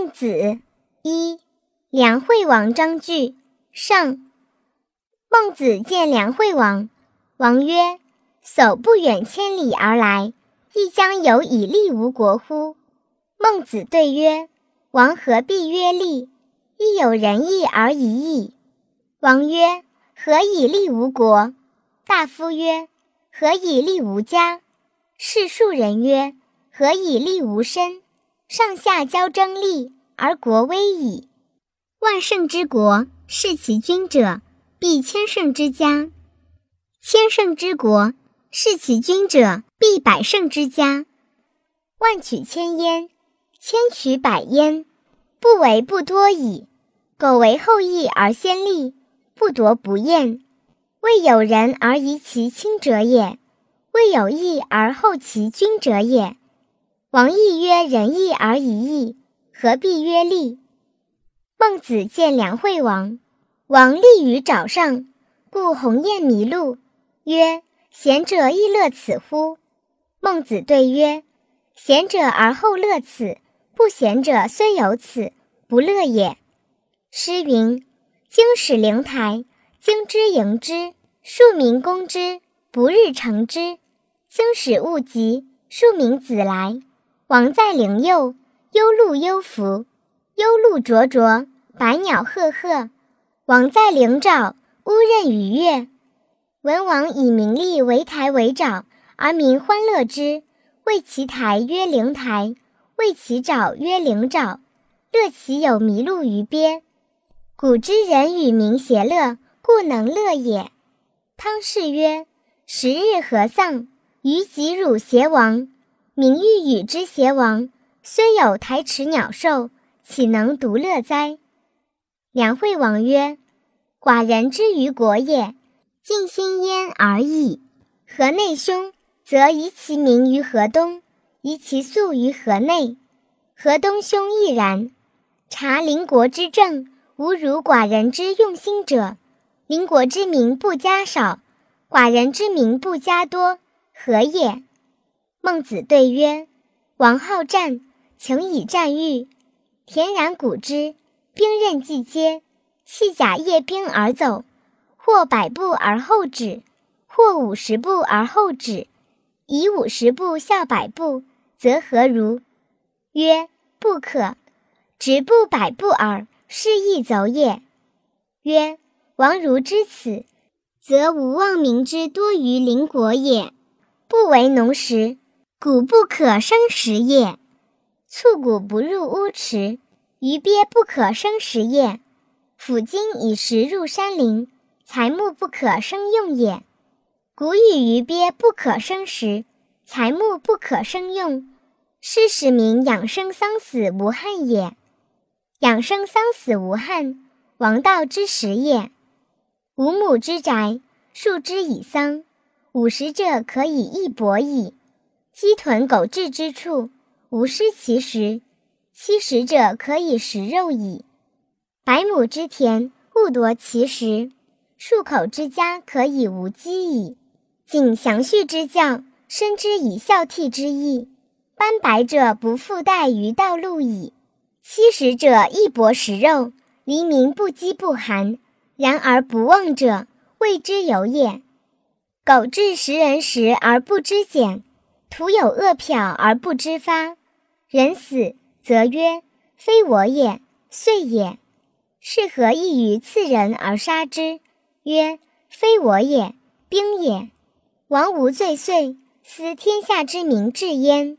孟子一，梁惠王章句上。孟子见梁惠王，王曰：“叟不远千里而来，亦将有以利无国乎？”孟子对曰：“王何必曰利？亦有仁义而已矣。”王曰：“何以利无国？”大夫曰：“何以利无家？”士庶人曰：“何以利吾身？”上下交争利，而国危矣。万乘之国，视其君者。必千乘之家，千乘之国；视其君者，必百乘之家。万取千焉，千取百焉，不为不多矣。苟为后义而先立，不夺不厌，未有仁而遗其亲者也，未有义而后其君者也。王亦曰：仁义而已义，何必曰利？孟子见梁惠王。王立于沼上，故鸿雁迷路，曰：“贤者亦乐此乎？”孟子对曰：“贤者而后乐此，不贤者虽有此，不乐也。”诗云：“经使灵台，经之迎之，庶民攻之，不日成之。经使勿及，庶民子来。王在陵右，忧鹿幽福，忧鹿灼灼，百鸟赫赫。”王在陵沼，乌任鱼跃。文王以名利为台为沼，而民欢乐之，谓其台曰灵台，谓其沼曰灵沼。乐其有麋鹿于鳖。古之人与民偕乐，故能乐也。汤氏曰：“十日何丧？于己汝偕亡。名欲与之偕亡，虽有台池鸟兽，岂能独乐哉？”梁惠王曰：“寡人之于国也，尽心焉而已。河内凶，则移其民于河东，移其粟于河内。河东凶亦然。察邻国之政，无如寡人之用心者。邻国之民不加少，寡人之民不加多，何也？”孟子对曰：“王好战，请以战喻。田然古之。”兵刃既接，弃甲曳兵而走，或百步而后止，或五十步而后止，以五十步笑百步，则何如？曰：不可。直步百步耳，是亦走也。曰：王如知此，则无忘民之多于邻国也。不为农时，谷不可生食也。卒谷不入屋池。鱼鳖不可生食也，斧斤以食入山林，材木不可生用也。谷与鱼鳖不可生食，材木不可生用，是使民养生丧死无憾也。养生丧死无憾，王道之实也。五亩之宅，数之以桑，五十者可以一帛矣。鸡豚狗彘之处，无失其食。七十者可以食肉矣，百亩之田勿夺其食，数口之家可以无饥矣。谨详序之教，深知以孝悌之意。斑白者不复待于道路矣。七十者亦薄食肉，黎民不饥不寒。然而不忘者，谓之有也。苟至食人食而不知俭，徒有恶殍而不知发，人死。则曰：“非我也，遂也。是何异于刺人而杀之？”曰：“非我也，兵也。王无罪遂，斯天下之民至焉。”